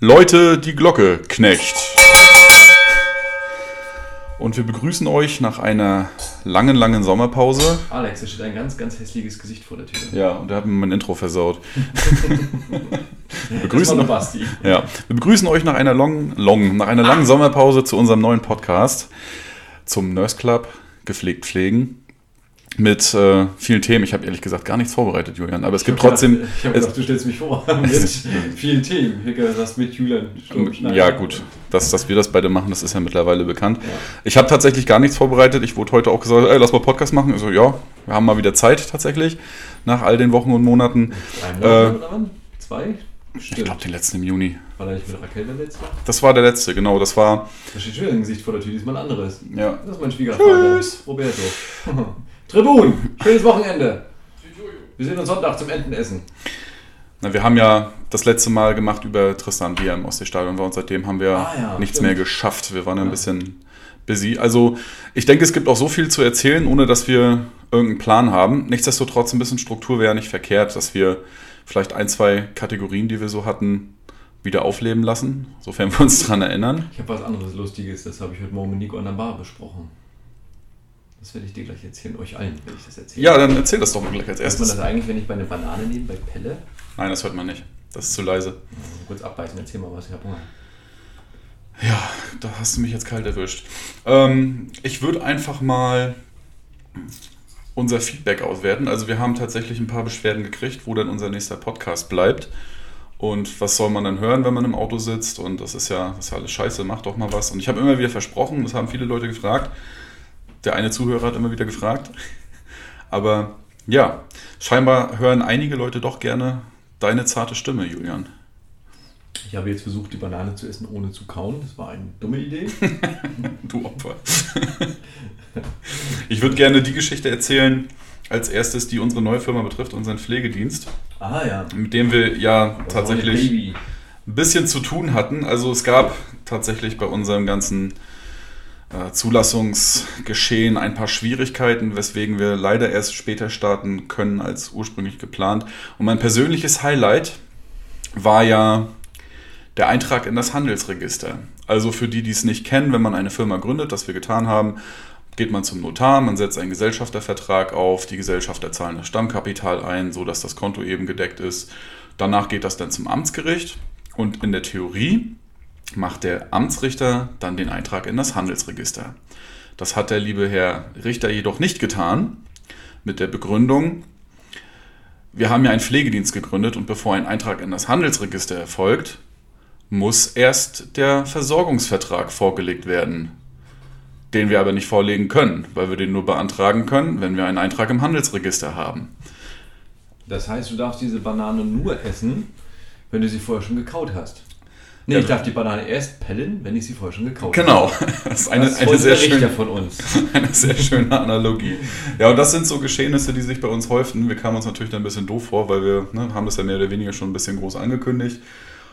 Leute, die Glocke knecht. Und wir begrüßen euch nach einer langen, langen Sommerpause. Alex, da steht ein ganz, ganz hässliches Gesicht vor der Tür. Ja, und der hat mir mein Intro versaut. wir, begrüßen, nur Basti. ja, wir begrüßen euch nach einer, long, long, nach einer langen Sommerpause zu unserem neuen Podcast zum Nurse Club, gepflegt pflegen. Mit äh, vielen Themen. Ich habe ehrlich gesagt gar nichts vorbereitet, Julian. Aber es gibt trotzdem. Ich habe gedacht, du stellst mich vor mit vielen Themen. Ich gedacht, das mit Julian. Ja, gut. Dass, dass wir das beide machen, das ist ja mittlerweile bekannt. Ja. Ich habe tatsächlich gar nichts vorbereitet. Ich wurde heute auch gesagt, ey, lass mal Podcast machen. Ich so, ja, wir haben mal wieder Zeit tatsächlich. Nach all den Wochen und Monaten. Drei Monate Äh, oder wann? Zwei? Ich glaube, den letzten im Juni. War da nicht mit Raquel der letzte? Das war der letzte, genau. Das war, Da steht schon wieder ein Gesicht vor der Tür, diesmal ein anderes. ja. Das ist mein Schwiegervater, Roberto. Tribun, schönes Wochenende. Wir sehen uns Sonntag zum Entenessen. Na, wir haben ja das letzte Mal gemacht über Tristan, er im Ostseestadion war. Und seitdem haben wir Ah, ja, nichts stimmt. mehr geschafft. Wir waren ja ein Ja. bisschen busy. Also, ich denke, es gibt auch so viel zu erzählen, ohne dass wir irgendeinen Plan haben. Nichtsdestotrotz, ein bisschen Struktur wäre nicht verkehrt, dass wir vielleicht ein, zwei Kategorien, die wir so hatten, wieder aufleben lassen, sofern wir uns daran erinnern. Ich habe was anderes Lustiges, das habe ich heute Morgen mit Nico an der Bar besprochen. Das werde ich dir gleich erzählen, euch allen werde ich das erzählen. Ja, dann erzähl das doch mal gleich als Hört man erstes. das eigentlich, wenn ich bei einer Banane nehme, bei Pelle? Nein, das hört man nicht. Das ist zu leise. Kurz abbeißen, erzähl mal was, ich habe Hunger. Ja, da hast du mich jetzt kalt erwischt. Ähm, ich würde einfach mal unser Feedback auswerten. Also wir haben tatsächlich ein paar Beschwerden gekriegt, wo dann unser nächster Podcast bleibt. Und was soll man dann hören, wenn man im Auto sitzt? Und das ist ja, das ist ja alles scheiße, mach doch mal was. Und ich habe immer wieder versprochen, das haben viele Leute gefragt. Der eine Zuhörer hat immer wieder gefragt. Aber ja, scheinbar hören einige Leute doch gerne deine zarte Stimme, Julian. Ich habe jetzt versucht, die Banane zu essen, ohne zu kauen. Das war eine dumme Idee. Du Opfer. ich würde gerne die Geschichte erzählen, als erstes, die unsere neue Firma betrifft, unseren Pflegedienst, Ah ja. mit dem wir ja Das tatsächlich ein bisschen zu tun hatten. Also es gab tatsächlich bei unserem ganzen Zulassungsgeschehen ein paar Schwierigkeiten, weswegen wir leider erst später starten können als ursprünglich geplant. Und mein persönliches Highlight war ja der Eintrag in das Handelsregister. Also für die, die es nicht kennen, wenn man eine Firma gründet, das wir getan haben, geht man zum Notar, man setzt einen Gesellschaftervertrag auf, die Gesellschafter zahlen das Stammkapital ein, sodass das Konto eben gedeckt ist. Danach geht das dann zum Amtsgericht und in der Theorie macht der Amtsrichter dann den Eintrag in das Handelsregister. Das hat der liebe Herr Richter jedoch nicht getan, mit der Begründung, wir haben ja einen Pflegedienst gegründet und bevor ein Eintrag in das Handelsregister erfolgt, muss erst der Versorgungsvertrag vorgelegt werden, den wir aber nicht vorlegen können, weil wir den nur beantragen können, wenn wir einen Eintrag im Handelsregister haben. Das heißt, du darfst diese Banane nur essen, wenn du sie vorher schon gekaut hast. Nee, Ja. ich darf die Banane erst pellen, wenn ich sie vorher schon gekaut Genau, habe. das ist eine, das eine, sehr schöne, von uns. eine sehr schöne Analogie. Ja, und das sind so Geschehnisse, die sich bei uns häufen. Wir kamen uns natürlich dann ein bisschen doof vor, weil wir ne, haben das ja mehr oder weniger schon ein bisschen groß angekündigt.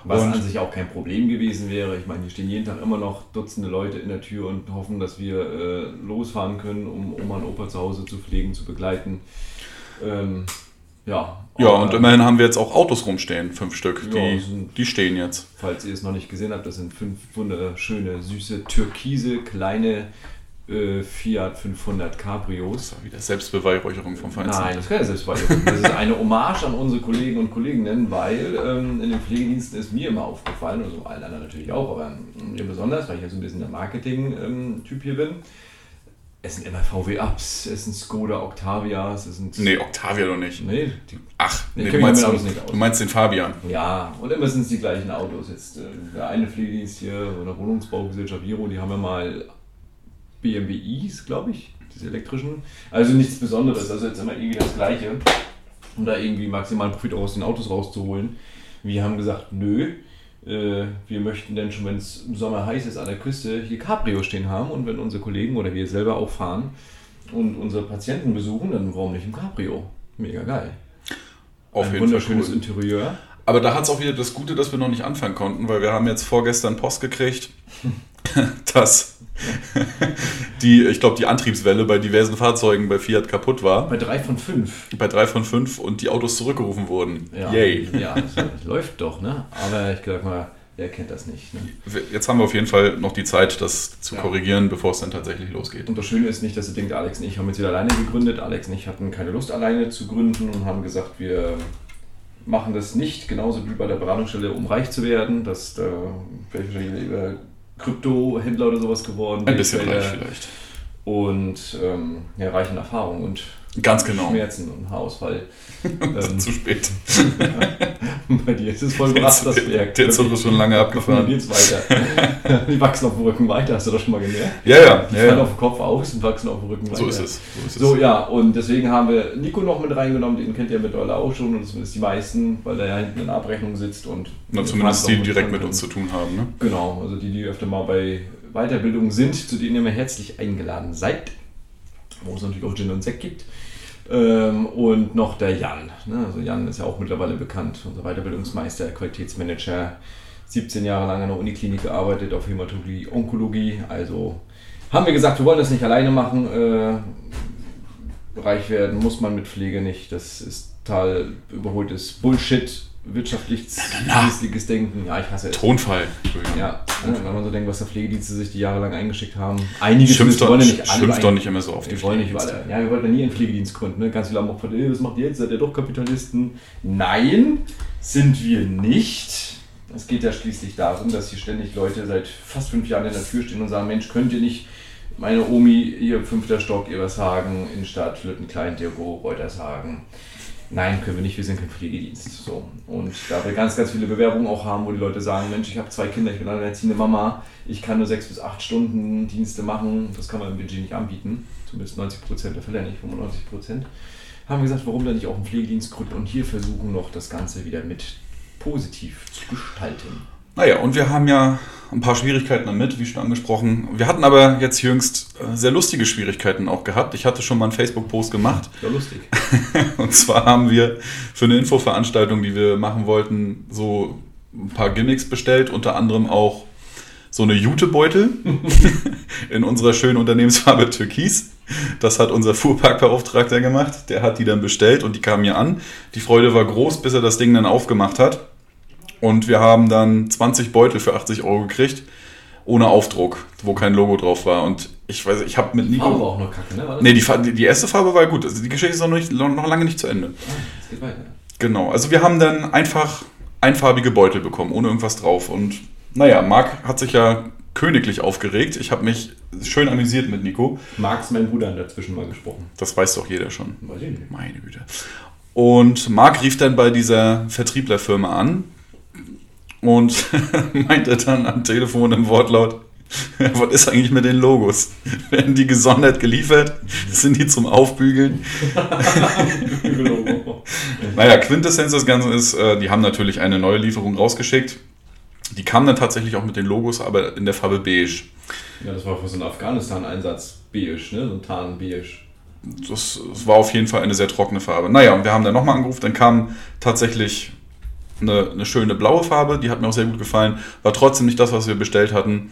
Was Und- an sich auch kein Problem gewesen wäre. Ich meine, hier stehen jeden Tag immer noch Dutzende Leute in der Tür und hoffen, dass wir äh, losfahren können, um Oma und Opa zu Hause zu pflegen, zu begleiten. Ähm, ja. Ja, und immerhin haben wir jetzt auch Autos rumstehen, fünf Stück. Ja, Die, sind- die stehen jetzt. Falls ihr es noch nicht gesehen habt, das sind fünf wunderschöne, süße, türkise, kleine äh, Fiat 500 Cabrios. Das war wieder Selbstbeweihräucherung vom Feinsten. Nein, das kann ja selbst weitergehen. Das ist eine Hommage an unsere Kollegen und Kolleginnen, weil ähm, in den Pflegediensten ist mir immer aufgefallen, also allen anderen natürlich auch, aber ähm, mir besonders, weil ich ja so ein bisschen der Marketing-Typ hier bin. Es sind immer VW-Ups, es sind Skoda Octavias, es sind. Nee, Octavia doch nicht. Nee, die, Ach, Nee, nee, du, meinst, aus. du meinst den Fabian. ja, und immer sind es die gleichen Autos. Jetzt äh, der eine Pflegedienst hier, oder Wohnungsbaugesellschaft Viro, die haben ja mal BMW Is, glaube ich, diese elektrischen. Also nichts Besonderes, also jetzt immer irgendwie das Gleiche, um da irgendwie maximalen Profit aus den Autos rauszuholen. Wir haben gesagt, nö, äh, wir möchten denn schon, wenn es im Sommer heiß ist an der Küste, hier Cabrio stehen haben und wenn unsere Kollegen oder wir selber auch fahren und unsere Patienten besuchen, dann warum nicht im Cabrio? Mega geil. Auf Ein jeden Fall wunderschönes cool. Interieur. Aber da hat es auch wieder das Gute, dass wir noch nicht anfangen konnten, weil wir haben jetzt vorgestern Post gekriegt, dass die, ich glaube, die Antriebswelle bei diversen Fahrzeugen bei Fiat kaputt war. Bei drei von fünf. Bei drei von fünf und die Autos zurückgerufen wurden. Ja, Yay. Ja, das, läuft doch, ne? Aber ich sag mal, Wer kennt das nicht? Ne? Jetzt haben wir auf jeden Fall noch die Zeit, das zu Ja. korrigieren, bevor es dann tatsächlich losgeht. Und das Schöne ist nicht, dass ihr denkt, Alex und ich haben jetzt wieder alleine gegründet. Alex und ich hatten keine Lust, alleine zu gründen und haben gesagt, wir machen das nicht, genauso wie bei der Beratungsstelle, um reich zu werden. Das da wäre ich wahrscheinlich lieber Kryptohändler oder sowas geworden. Ein bisschen reich vielleicht. Und ähm, ja, reichen Erfahrung und Ganz genau. Schmerzen und Haarausfall. ähm, Zu spät. bei dir ist es voll brav, das Werk. Der Zug ist schon lange abgefahren. geht's weiter? Die wachsen auf dem Rücken weiter, hast du das schon mal gemerkt? Ja, ja. Die ja, fallen ja. auf den Kopf aus und wachsen auf dem Rücken weiter. So ist es. So ist es. So, ja, und deswegen haben wir Nico noch mit reingenommen, den kennt ihr mittlerweile auch schon, und zumindest die meisten, weil er ja hinten in der Abrechnung sitzt und. Na, zumindest die, die direkt mit uns zu tun haben. Ne? Genau, also die, die öfter mal bei Weiterbildungen sind, zu denen ihr mir herzlich eingeladen seid, wo es natürlich auch Gin und Sekt gibt. Ähm, und noch der Jan. Ne? Also Jan ist ja auch mittlerweile bekannt, unser Weiterbildungsmeister, Qualitätsmanager, 17 Jahre lang an der Uniklinik gearbeitet auf Hämatologie, Onkologie. Also haben wir gesagt, wir wollen das nicht alleine machen. Äh, reich werden muss man mit Pflege nicht. Das ist total überholtes Bullshit, wirtschaftlich schließliches Denken. Ja, ich hasse es. Tonfall. Entschuldigung. Ja, ne, wenn man so denkt, was da Pflegedienste sich die jahrelang eingeschickt haben. Einige Schimpft doch, wollen ja nicht alle schimpft doch nicht immer so auf die Wir wollen nicht alle. Ja, wir wollten ja nie einen Pflegedienst gründen. Ne? Ganz viele haben auch "Ey, was macht ihr jetzt? Seid ihr doch Kapitalisten? Nein, sind wir nicht. Es geht ja schließlich darum, dass hier ständig Leute seit fast fünf Jahren in der Tür stehen und sagen, Mensch, könnt ihr nicht meine Omi, ihr fünfter Stock, ihr was sagen, Innenstadt, Lütten, Klein, Dirgo, Reuters sagen. Nein, können wir nicht, wir sind kein Pflegedienst. So. Und da wir ganz, ganz viele Bewerbungen auch haben, wo die Leute sagen, Mensch, ich habe zwei Kinder, ich bin alleinerziehende Mama, ich kann nur sechs bis acht Stunden Dienste machen, das kann man im Budget nicht anbieten, zumindest 90 Prozent der Fälle, nicht 95 Prozent, haben wir gesagt, warum dann nicht auch einen Pflegedienst gründen und hier versuchen noch das Ganze wieder mit positiv zu gestalten. Naja, und wir haben ja ein paar Schwierigkeiten damit, wie schon angesprochen. Wir hatten aber jetzt jüngst äh, sehr lustige Schwierigkeiten auch gehabt. Ich hatte schon mal einen Facebook-Post gemacht. Ja, lustig. Und zwar haben wir für eine Infoveranstaltung, die wir machen wollten, so ein paar Gimmicks bestellt, unter anderem auch so eine Jutebeutel in unserer schönen Unternehmensfarbe Türkis. Das hat unser Fuhrparkbeauftragter gemacht. Der hat die dann bestellt und die kamen mir an. Die Freude war groß, bis er das Ding dann aufgemacht hat. Und wir haben dann 20 Beutel für 80 Euro gekriegt, ohne Aufdruck, wo kein Logo drauf war. Und ich weiß, ich habe mit Nico. Farbe war auch noch kacke, ne? Nee, die, die die erste Farbe war gut. Also die Geschichte ist noch, nicht, noch lange nicht zu Ende. Ah, es geht weiter. Genau, also wir haben dann einfach einfarbige Beutel bekommen, ohne irgendwas drauf. Und naja, Marc hat sich ja königlich aufgeregt. Ich habe mich schön amüsiert mit Nico. Max, mein Bruder, hat dazwischen mal gesprochen. Das weiß doch jeder schon. Weiß ich nicht. Meine Güte. Und Marc rief dann bei dieser Vertrieblerfirma an und meinte dann am Telefon im Wortlaut, was ist eigentlich mit den Logos? Werden die gesondert geliefert? Sind die zum Aufbügeln? Naja, Quintessenz des Ganzen ist, äh, die haben natürlich eine neue Lieferung rausgeschickt. Die kam dann tatsächlich auch mit den Logos, aber in der Farbe beige. Ja, das war für so einen Afghanistan-Einsatz beige, ne? So ein Tarn-beige. Das, das war auf jeden Fall eine sehr trockene Farbe. Naja, und wir haben dann nochmal angerufen, dann kam tatsächlich eine, eine schöne blaue Farbe, die hat mir auch sehr gut gefallen. War trotzdem nicht das, was wir bestellt hatten.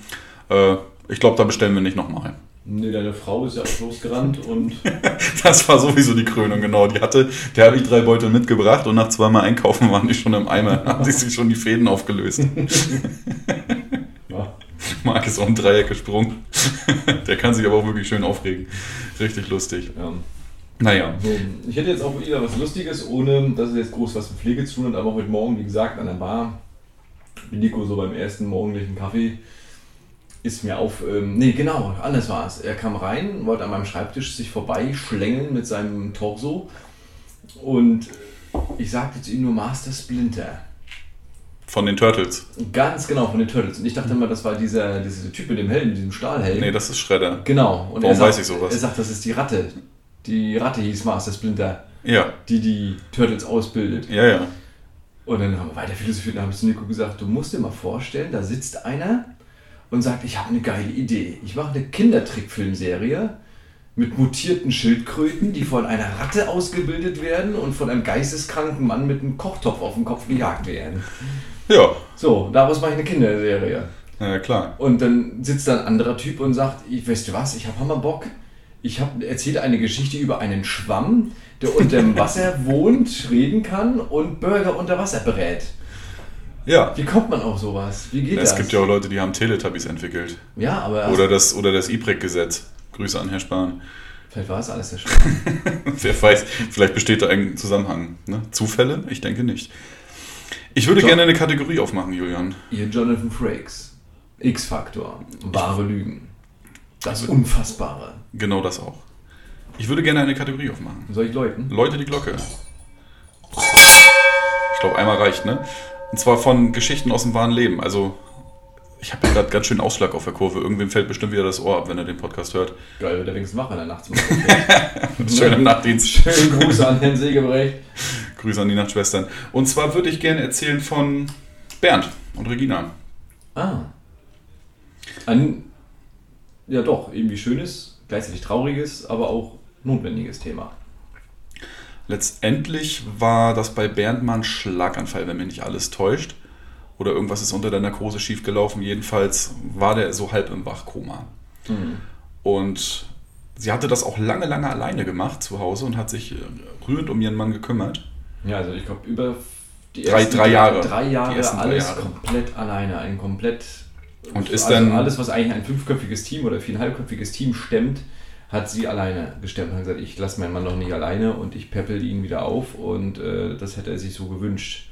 Äh, ich glaube, da bestellen wir nicht nochmal. Ne, deine Frau ist ja auch losgerannt und Das war sowieso die Krönung, genau. Die hatte, der habe ich drei Beutel mitgebracht und nach zweimal einkaufen waren die schon im Eimer, haben sich sich schon die Fäden aufgelöst. ja, Marc ist auch ein Dreieck gesprungen. Der kann sich aber auch wirklich schön aufregen. Richtig lustig. ja. Naja. So, ich hätte jetzt auch wieder was Lustiges, ohne dass es jetzt groß was mit Pflege zu tun hat, aber heute Morgen, wie gesagt, an der Bar, mit Nico so beim ersten morgendlichen Kaffee, ist mir auf, ähm, nee, genau, anders war es. Er kam rein, wollte an meinem Schreibtisch sich vorbeischlängeln mit seinem Torso und ich sagte zu ihm nur Master Splinter. Von den Turtles. Ganz genau, von den Turtles. Und ich dachte immer, das war dieser, dieser Typ mit dem Helm, mit diesem Stahlhelm. Nee, das ist Shredder. Genau. Und Warum sagt, weiß ich sowas? Er sagt, das ist die Ratte. Die Ratte hieß Master Splinter, Ja, die die Turtles ausbildet. ja, ja. Und dann haben wir weiter philosophiert. Dann habe ich zu Nico gesagt, du musst dir mal vorstellen, da sitzt einer und sagt, ich habe eine geile Idee. Ich mache eine Kindertrickfilmserie mit mutierten Schildkröten, die von einer Ratte ausgebildet werden und von einem geisteskranken Mann mit einem Kochtopf auf dem Kopf gejagt werden. Ja, So, daraus mache ich eine Kinderserie. ja klar. Und dann sitzt da ein anderer Typ und sagt, ich, weißt du was, ich habe Hammerbock. Ich habe erzählt eine Geschichte über einen Schwamm, der unter dem Wasser wohnt, reden kann und Burger unter Wasser brät. Ja. Wie kommt man auf sowas? Wie geht Es das? gibt ja auch Leute, die haben Teletubbies entwickelt. ja, aber erst- Oder das, oder das IPREC-Gesetz. Grüße an Herr Spahn. vielleicht war es alles der Spahn. Wer weiß, vielleicht besteht da ein Zusammenhang. Ne? Zufälle? Ich denke nicht. Ich würde Doch. gerne eine Kategorie aufmachen, Julian. Ihr Jonathan Frakes. X-Faktor. Wahre Lügen. Das Unfassbare. Genau das auch. Ich würde gerne eine Kategorie aufmachen. Soll ich läuten? Leute die Glocke. Ich glaube, einmal reicht, ne? Und zwar von Geschichten aus dem wahren Leben. Also, ich habe gerade ganz schön Ausschlag auf der Kurve. Irgendwem fällt bestimmt wieder das Ohr ab, wenn er den Podcast hört. Geil, wird er wenigstens wach, wenn er nachts mal Schön im Nachtdienst. Schönen Gruß an Herrn Segebrecht. Grüße an die Nachtschwestern. Und zwar würde ich gerne erzählen von Bernd und Regina. Ah. Ein, ja doch, irgendwie schönes, gleichzeitig trauriges, aber auch notwendiges Thema. Letztendlich war das bei Bernd mal ein Schlaganfall, wenn mich nicht alles täuscht. Oder irgendwas ist unter der Narkose schiefgelaufen. Jedenfalls war der so halb im Wachkoma. Und sie hatte das auch lange, lange alleine gemacht zu Hause und hat sich äh, rührend um ihren Mann gekümmert. Ja, also ich glaube, über die Drei- drei Jahre. drei Jahre ersten drei alles Jahre. komplett alleine. Ein komplett. Und ist also dann- alles, was eigentlich ein fünfköpfiges Team oder viereinhalbköpfiges Team stemmt, hat sie alleine gestemmt und hat gesagt, ich lasse meinen Mann noch nicht alleine und ich peppel ihn wieder auf und äh, das hätte er sich so gewünscht.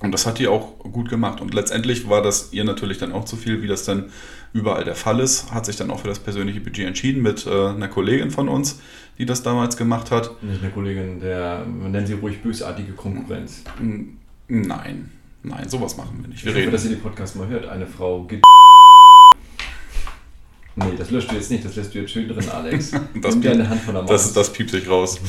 Und das hat die auch gut gemacht. Und letztendlich war das ihr natürlich dann auch zu viel, wie das dann überall der Fall ist. Hat sich dann auch für das persönliche Budget entschieden mit äh, einer Kollegin von uns, die das damals gemacht hat. Nicht eine Kollegin, der, man nennt sie ruhig bösartige Konkurrenz. Nein, nein, sowas machen wir nicht. Ich Wir hoffe, reden. dass ihr den Podcast mal hört. Eine Frau gibt. Nee, das löscht du jetzt nicht, das lässt du jetzt schön drin, Alex. Das Nimm dir piept- eine Hand von der Maus. Das, das piept sich raus.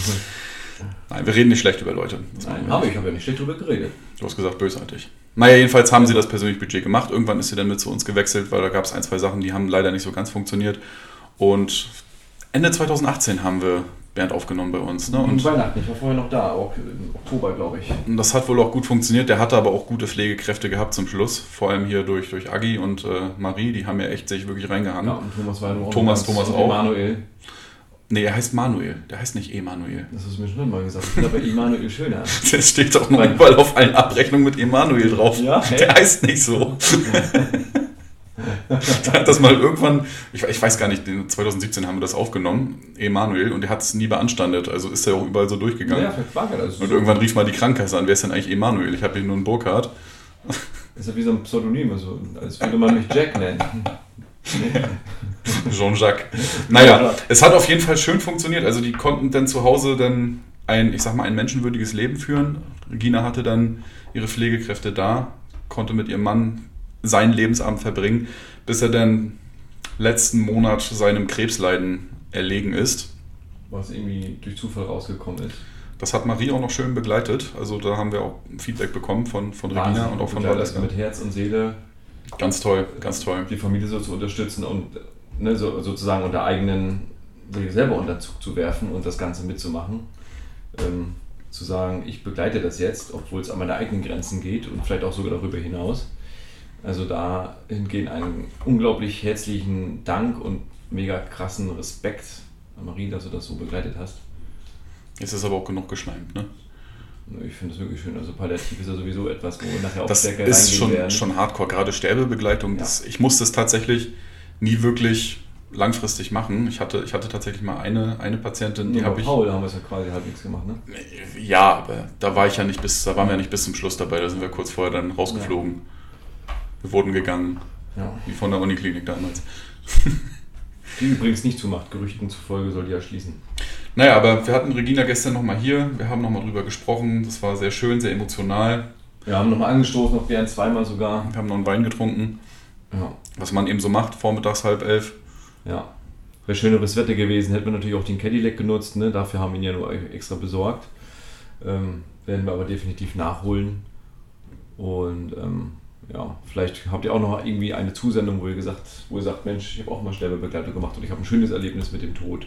Nein, wir reden nicht schlecht über Leute. Das Nein, aber ich habe ja nicht schlecht drüber geredet. Du hast gesagt, bösartig. Naja, jedenfalls haben sie das persönliche Budget gemacht. Irgendwann ist sie dann mit zu uns gewechselt, weil da gab es ein, zwei Sachen, die haben leider nicht so ganz funktioniert. Und Ende 2018 haben wir Bernd aufgenommen bei uns. Ne? Und Weihnachten, ich war vorher noch da, auch im Oktober, glaube ich. und das hat wohl auch gut funktioniert. Der hatte aber auch gute Pflegekräfte gehabt zum Schluss. Vor allem hier durch, durch Agi und äh, Marie, die haben ja echt sich wirklich reingehangen. Ja, und Thomas war nur Thomas, Thomas auch. Emanuel, Nee, er heißt Manuel. Der heißt nicht Emanuel. das hast du mir schon mal gesagt. Ich aber Emanuel schöner. Der steht auch noch überall auf allen Abrechnungen mit Emanuel drauf. Ja, Der heißt nicht so. der hat das mal irgendwann, ich, ich weiß gar nicht, 2017 haben wir das aufgenommen, Emanuel, und der hat es nie beanstandet. Also ist er auch überall so durchgegangen. Ja, verquagert. Also Und irgendwann rief mal die Krankenkasse an, wer ist denn eigentlich Emanuel? Ich habe hier nur einen Burkhardt. ist ja wie so ein Pseudonym, also, als würde man mich Jack nennen. Jean-Jacques. Naja, es hat auf jeden Fall schön funktioniert. Also die konnten dann zu Hause dann ein, ich sag mal, ein menschenwürdiges Leben führen. Regina hatte dann ihre Pflegekräfte da, konnte mit ihrem Mann seinen Lebensabend verbringen, bis er dann letzten Monat seinem Krebsleiden erlegen ist. Was irgendwie durch Zufall rausgekommen ist. Das hat Marie auch noch schön begleitet. Also da haben wir auch Feedback bekommen von, von Regina Wahnsinn. und auch von Valeska. mit Herz und Seele Ganz toll, ganz toll. die Familie so zu unterstützen und ne, so, sozusagen unter eigenen, sich selber unter Zug zu werfen und das Ganze mitzumachen. Ähm, zu sagen, ich begleite das jetzt, obwohl es an meine eigenen Grenzen geht und vielleicht auch sogar darüber hinaus. Also dahingehend einen unglaublich herzlichen Dank und mega krassen Respekt an Marie, dass du das so begleitet hast. Jetzt ist aber auch genug geschleimt, ne? Ich finde das wirklich schön. Also Palliativ ist ja sowieso etwas, wo nachher auch Das stärker ist schon, werden. schon hardcore, gerade Sterbebegleitung. Ja. Das, ich musste es tatsächlich nie wirklich langfristig machen. Ich hatte, ich hatte tatsächlich mal eine, eine Patientin, die habe ich. Paul haben wir es ja quasi halbwegs gemacht, ne? Ja, aber da war ich ja nicht bis, da waren wir ja nicht bis zum Schluss dabei, da sind wir kurz vorher dann rausgeflogen. Wir wurden gegangen, Ja. wie von der Uniklinik damals. Die übrigens nicht zumacht, Gerüchten zufolge soll die ja schließen. Naja, aber wir hatten Regina gestern nochmal hier, wir haben nochmal drüber gesprochen, das war sehr schön, sehr emotional. Wir haben nochmal angestoßen, noch während zweimal sogar. Wir haben noch einen Wein getrunken, Ja, was man eben so macht, vormittags halb elf. ja. Wäre schöneres Wetter gewesen, hätten wir natürlich auch den Cadillac genutzt, ne? dafür haben wir ihn ja nur extra besorgt. Ähm, werden wir aber definitiv nachholen. Und ähm, ja, vielleicht habt ihr auch noch irgendwie eine Zusendung, wo ihr gesagt, wo ihr sagt, Mensch, ich habe auch mal Sterbebegleitung gemacht und ich habe ein schönes Erlebnis mit dem Tod.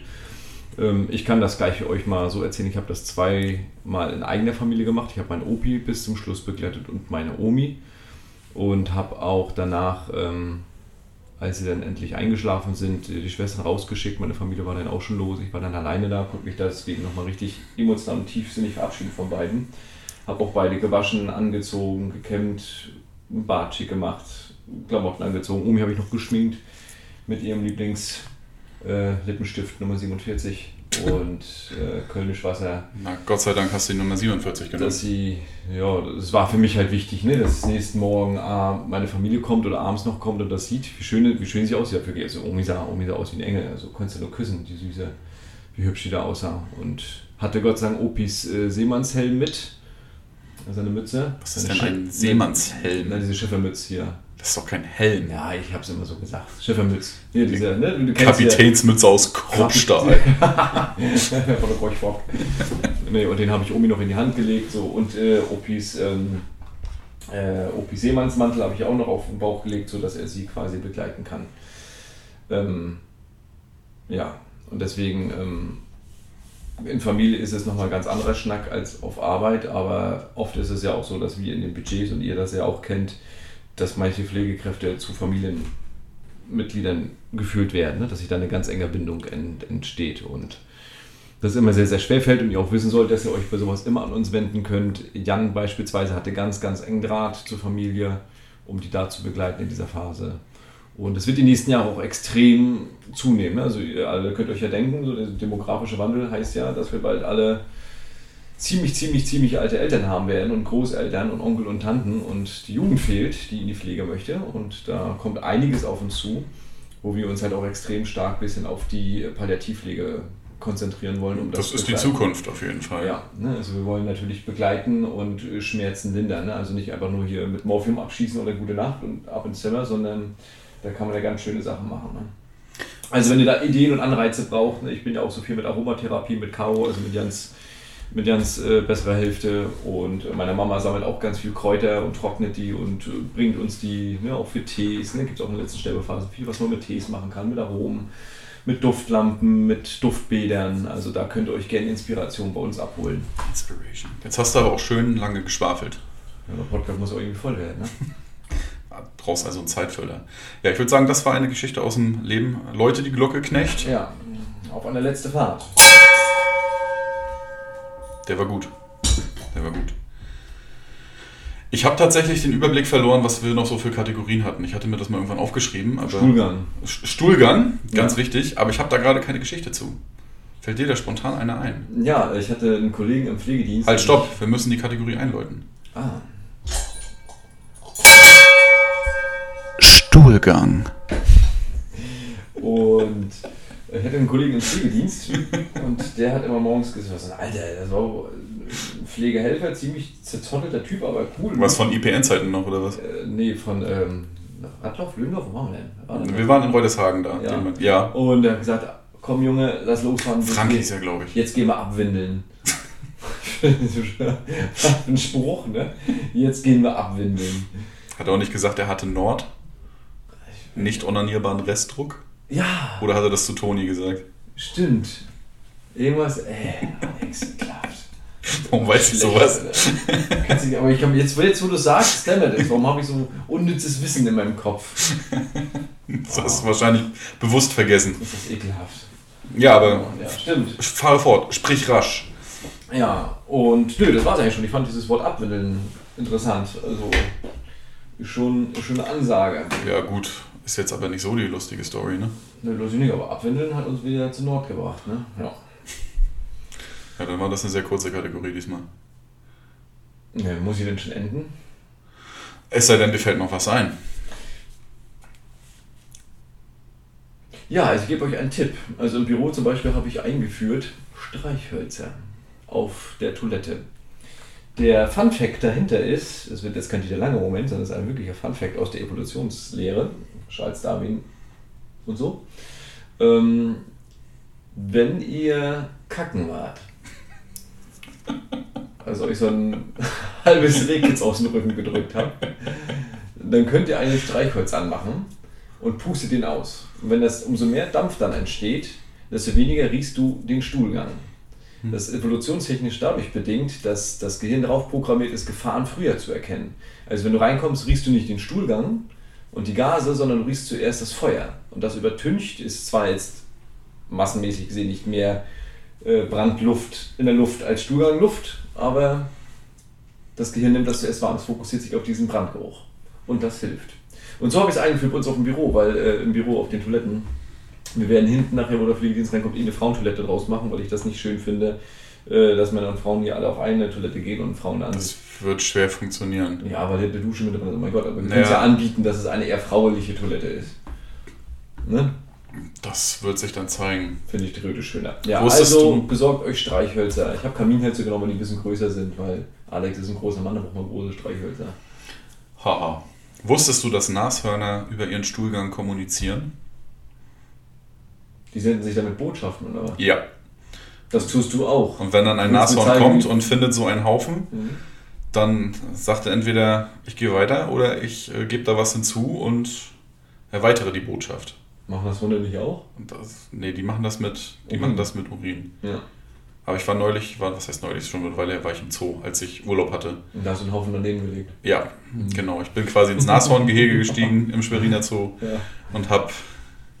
Ähm, ich kann das gleich euch mal so erzählen. Ich habe das zweimal in eigener Familie gemacht. Ich habe meinen Opi bis zum Schluss begleitet und meine Omi. Und habe auch danach, ähm, als sie dann endlich eingeschlafen sind, die Schwestern rausgeschickt. Meine Familie war dann auch schon los. Ich war dann alleine da, konnte mich deswegen nochmal richtig emotional und tiefsinnig verabschieden von beiden. Habe auch beide gewaschen, angezogen, gekämmt, Bart schick gemacht, Klamotten angezogen. Omi habe ich noch geschminkt mit ihrem Lieblings äh, Nummer 47 und äh, Kölnisch Wasser. Na, Gott sei Dank hast du die Nummer 47 genommen. Dass sie, ja, das war für mich halt wichtig, ne, dass nächsten Morgen äh, meine Familie kommt oder abends noch kommt und das sieht, wie schön, wie schön sie aussieht. Für, also Omi sah, Omi sah aus wie ein Engel, also konntest du nur küssen, die Süße, wie hübsch die da aussah. Und hatte Gott sei Dank Opis äh, Seemannshelm mit, also eine Mütze. Was ist denn ein Seemannshelm? Na, diese Schiffermütze hier. Das ist doch kein Helm. Ja, ich hab's immer so gesagt. Schiffermütze. Hier, dieser, ne? Du Kapitänsmütze aus Kruppstahl. Von der Brochfock. nee, und den habe ich Omi noch in die Hand gelegt. So. Und äh, Opis, ähm, äh, Opis Seemannsmantel habe ich auch noch auf den Bauch gelegt, sodass er sie quasi begleiten kann. Ähm, ja, und deswegen ähm, in Familie ist es nochmal ein ganz anderer Schnack als auf Arbeit, aber oft ist es ja auch so, dass wir in den Budgets und ihr das ja auch kennt, dass manche Pflegekräfte zu Familienmitgliedern geführt werden, ne? dass sich da eine ganz enge Bindung ent entsteht und das immer sehr, sehr schwer fällt und ihr auch wissen sollt, dass ihr euch bei sowas immer an uns wenden könnt. Jan beispielsweise hatte ganz, ganz engen Draht zur Familie, um die da zu begleiten in dieser Phase. Und es wird die nächsten Jahre auch extrem zunehmen. Ne? Also ihr alle könnt euch ja denken, so der demografische Wandel heißt ja, dass wir bald alle ziemlich, ziemlich, ziemlich alte Eltern haben werden und Großeltern und Onkel und Tanten und die Jugend fehlt, die in die Pflege möchte. Und da kommt einiges auf uns zu, wo wir uns halt auch extrem stark ein bisschen auf die Palliativpflege konzentrieren wollen. Um das, das ist die Zukunft auf jeden Fall. Ja, ne? also wir wollen natürlich begleiten und Schmerzen lindern. Ne? Also nicht einfach nur hier mit Morphium abschießen oder gute Nacht und ab ins Zimmer, sondern da kann man ja ganz schöne Sachen machen. Ne? Also wenn ihr da Ideen und Anreize braucht, ne? ich bin ja auch so viel mit Aromatherapie, mit Karo, also mit Jans mit ganz äh, besserer Hälfte. Und meine Mama sammelt auch ganz viel Kräuter und trocknet die und äh, bringt uns die, ne, auch für Tees. Ne, Gibt es auch in der letzten Sterbephase viel, was man mit Tees machen kann, mit Aromen, mit Duftlampen, mit Duftbädern. Also da könnt ihr euch gerne Inspiration bei uns abholen. Inspiration. Jetzt hast du aber auch schön lange geschwafelt. Ja, der Podcast muss auch irgendwie voll werden, ne? brauchst also einen Zeitfüller. Ja, ich würde sagen, das war eine Geschichte aus dem Leben. Leute, die Glocke knecht. Ja, auf eine letzte Fahrt. Der war gut. Der war gut. Ich habe tatsächlich den Überblick verloren, was wir noch so für Kategorien hatten. Ich hatte mir das mal irgendwann aufgeschrieben. Aber Stuhlgang. Stuhlgang, ganz ja. wichtig. Aber ich habe da gerade keine Geschichte zu. Fällt dir da spontan einer ein? Ja, ich hatte einen Kollegen im Pflegedienst. Halt, stopp. Wir müssen die Kategorie einläuten. Ah. Stuhlgang. Und ich hatte einen Kollegen im Pflegedienst und der hat immer morgens gesagt, was Alter, das war ein Pflegehelfer, ziemlich zerzottelter Typ, aber cool. Was von IPN-Zeiten noch, oder was? Äh, nee, von ähm, Radlauf, Löndorf, wo waren wir denn? War wir waren in Reudeshagen da. Ja. ja. Und er hat gesagt, komm Junge, lass losfahren. Frank ist ja, glaube ich. Jetzt gehen wir abwindeln. ein Spruch, ne? Jetzt gehen wir abwindeln. Hat er auch nicht gesagt, er hatte Nord? Nicht onanierbaren Restdruck? Ja. Oder hat er das zu Toni gesagt? Stimmt. Irgendwas, äh, ekelhaft. Warum weiß ich sowas? Nicht, aber ich kann, jetzt, jetzt, wo du sagst, dämmert es. Warum habe ich so unnützes Wissen in meinem Kopf? Das hast du wahrscheinlich bewusst vergessen. Das ist ekelhaft. Ja, aber. Ja, stimmt. Fahre fort, sprich rasch. Ja, und nö, das war es eigentlich schon. Ich fand dieses Wort abwindeln interessant. Also schon, schon eine Ansage. Ja, gut. Ist jetzt aber nicht so die lustige Story, ne? Ne, lustig nicht, aber Abwindeln hat uns wieder zu Nord gebracht, ne? Ja. Ja, dann war das eine sehr kurze Kategorie diesmal. Ja, muss ich denn schon enden? Es sei denn, dir fällt noch was ein. Ja, also ich gebe euch einen Tipp. Also im Büro zum Beispiel habe ich eingeführt Streichhölzer auf der Toilette. Der Fun Fact dahinter ist, es wird jetzt kein dieser lange Moment, sondern es ist ein wirklicher Fun Fact aus der Evolutionslehre, Charles Darwin und so. Ähm, wenn ihr kacken wart, also euch so ein halbes Rehkitz aus dem Rücken gedrückt habt, dann könnt ihr einen Streichholz anmachen und pustet den aus. Und wenn das umso mehr Dampf dann entsteht, desto weniger riechst du den Stuhlgang. Hm. Das ist evolutionstechnisch dadurch bedingt, dass das Gehirn darauf programmiert ist, Gefahren früher zu erkennen. Also wenn du reinkommst, riechst du nicht den Stuhlgang und die Gase, sondern du riechst zuerst das Feuer. Und das übertüncht ist zwar jetzt massenmäßig gesehen nicht mehr äh, Brandluft in der Luft als Stuhlgangluft, aber Das Gehirn nimmt das zuerst wahr und es fokussiert sich auf diesen Brandgeruch. Und das hilft. Und so habe ich es eingeführt bei uns auf dem Büro, weil äh, im Büro auf den Toiletten, wir werden hinten nachher, wo der Pflegedienst reinkommt, eh eine Frauentoilette draus machen, weil ich das nicht schön finde, äh, dass Männer und Frauen hier alle auf eine Toilette gehen und Frauen an. Das wird schwer funktionieren. Ja, weil der Dusche mit dem, oh mein Gott, aber wir Naja. können es ja anbieten, dass es eine eher frauliche Toilette ist. Ne? Das wird sich dann zeigen. Finde ich theoretisch schöner. Ja, Wusstest also du- besorgt euch Streichhölzer. Ich habe Kaminhölzer genommen, weil die ein bisschen größer sind, weil Alex ist ein großer Mann, da braucht man große Streichhölzer. Haha. Wusstest du, dass Nashörner über ihren Stuhlgang kommunizieren? Die senden sich damit Botschaften, oder was? Ja. Das tust du auch. Und wenn dann ein Nashorn kommt und findet so einen Haufen, Mhm. dann sagt er entweder, ich gehe weiter oder ich äh, gebe da was hinzu und erweitere die Botschaft. Machen das Hunde nicht auch? Und das, nee, die machen das mit, die Urin. machen das mit Urin. Ja. Aber ich war neulich, war, was heißt neulich, schon eine Weile her war ich im Zoo, als ich Urlaub hatte. Und da hast du einen Haufen daneben gelegt. Ja, genau. Ich bin quasi ins Nashorngehege gestiegen im Schweriner Zoo Ja. und habe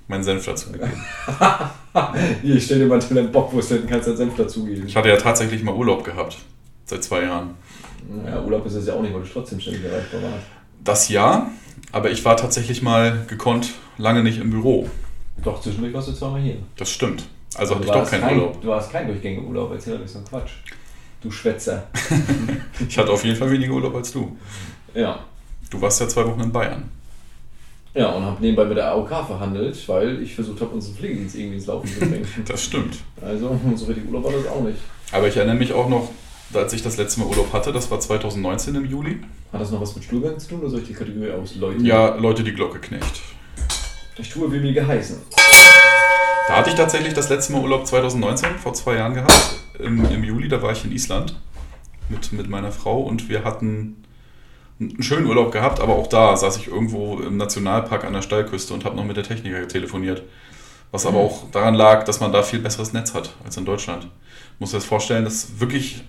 meinen Senf dazu gegeben. Hier, ich stell dir mal einen Bockwurst hin, kannst deinen Senf dazugeben. Ich hatte ja tatsächlich mal Urlaub gehabt. Seit zwei Jahren. Ja, Urlaub ist es ja auch nicht, weil du trotzdem ständig erreichbar warst. Das ja, aber ich war tatsächlich mal gekonnt lange nicht im Büro. Doch, zwischendurch warst du zweimal hier. Das stimmt. Also hatte du ich doch keinen kein, Urlaub. Du hast kein durchgängiger Urlaub, erzähl doch nicht so einen Quatsch. Du Schwätzer. Ich hatte auf jeden Fall weniger Urlaub als du. Ja. Du warst ja zwei Wochen in Bayern. Ja, und habe nebenbei mit der AOK verhandelt, weil ich versucht habe, unseren Pflegedienst irgendwie ins Laufen zu bringen. Das stimmt. also, so richtig Urlaub war das auch nicht. Aber ich erinnere mich auch noch, als ich das letzte Mal Urlaub hatte, das war 2019 im Juli. Hat das noch was mit Stuhlgang zu tun oder soll ich die Kategorie aus Leute? Ja, Leute, die Glocke knecht. Ich tue, wie mir geheißen. Da hatte ich tatsächlich das letzte Mal Urlaub 2019, vor zwei Jahren gehabt. Im, im Juli, da war ich in Island mit, mit meiner Frau und wir hatten einen schönen Urlaub gehabt, aber auch da saß ich irgendwo im Nationalpark an der Steilküste und habe noch mit der Techniker telefoniert. Was aber auch daran lag, dass man da viel besseres Netz hat als in Deutschland. Muss dir das vorstellen, das ist wirklich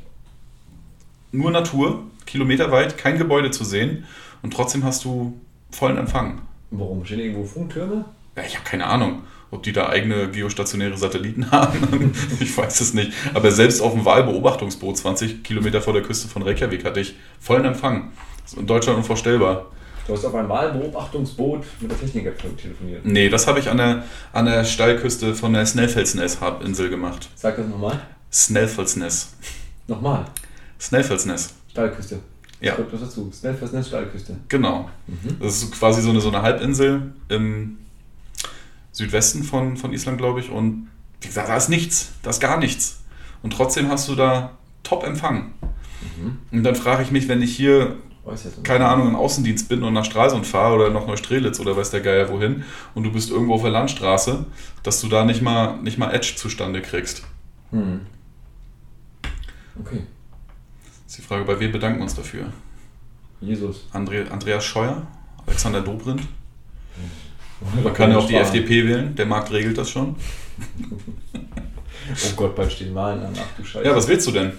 nur Natur, kilometerweit, kein Gebäude zu sehen und trotzdem hast du vollen Empfang. Warum? Stehen irgendwo Funktürme? Ja, ich habe keine Ahnung, ob die da eigene geostationäre Satelliten haben. ich weiß es nicht. Aber selbst auf dem Wahlbeobachtungsboot 20 Kilometer vor der Küste von Reykjavik hatte ich vollen Empfang. Das ist in Deutschland unvorstellbar. Du hast auf einem Wahlbeobachtungsboot mit der Techniker telefoniert. Nee, das habe ich an der, an der Steilküste von der Snæfellsnes-Insel gemacht. Sag das nochmal. Snæfellsnes. Nochmal. Snæfellsnes. Stahlküste. Ja. Schreib das dazu. Snellfest Stahlküste. Genau. Das ist quasi so eine, so eine Halbinsel im Südwesten von, von Island, glaube ich. Und wie gesagt, da ist nichts. Da ist gar nichts. Und trotzdem hast du da Top-Empfang. Und dann frage ich mich, wenn ich hier. Keine Ahnung, im Außendienst bin und nach Stralsund fahre oder nach Neustrelitz oder weiß der Geier wohin und du bist irgendwo auf der Landstraße, dass du da nicht mal, nicht mal Edge zustande kriegst. Hm. Okay. Das ist die Frage, bei wem bedanken wir uns dafür? Jesus. Andre, Andreas Scheuer? Alexander Dobrindt? Man kann ja auch die. FDP wählen, der Markt regelt das schon. Oh Gott, bald stehen Wahlen an. Ach du Scheiße. Ja, was willst du denn?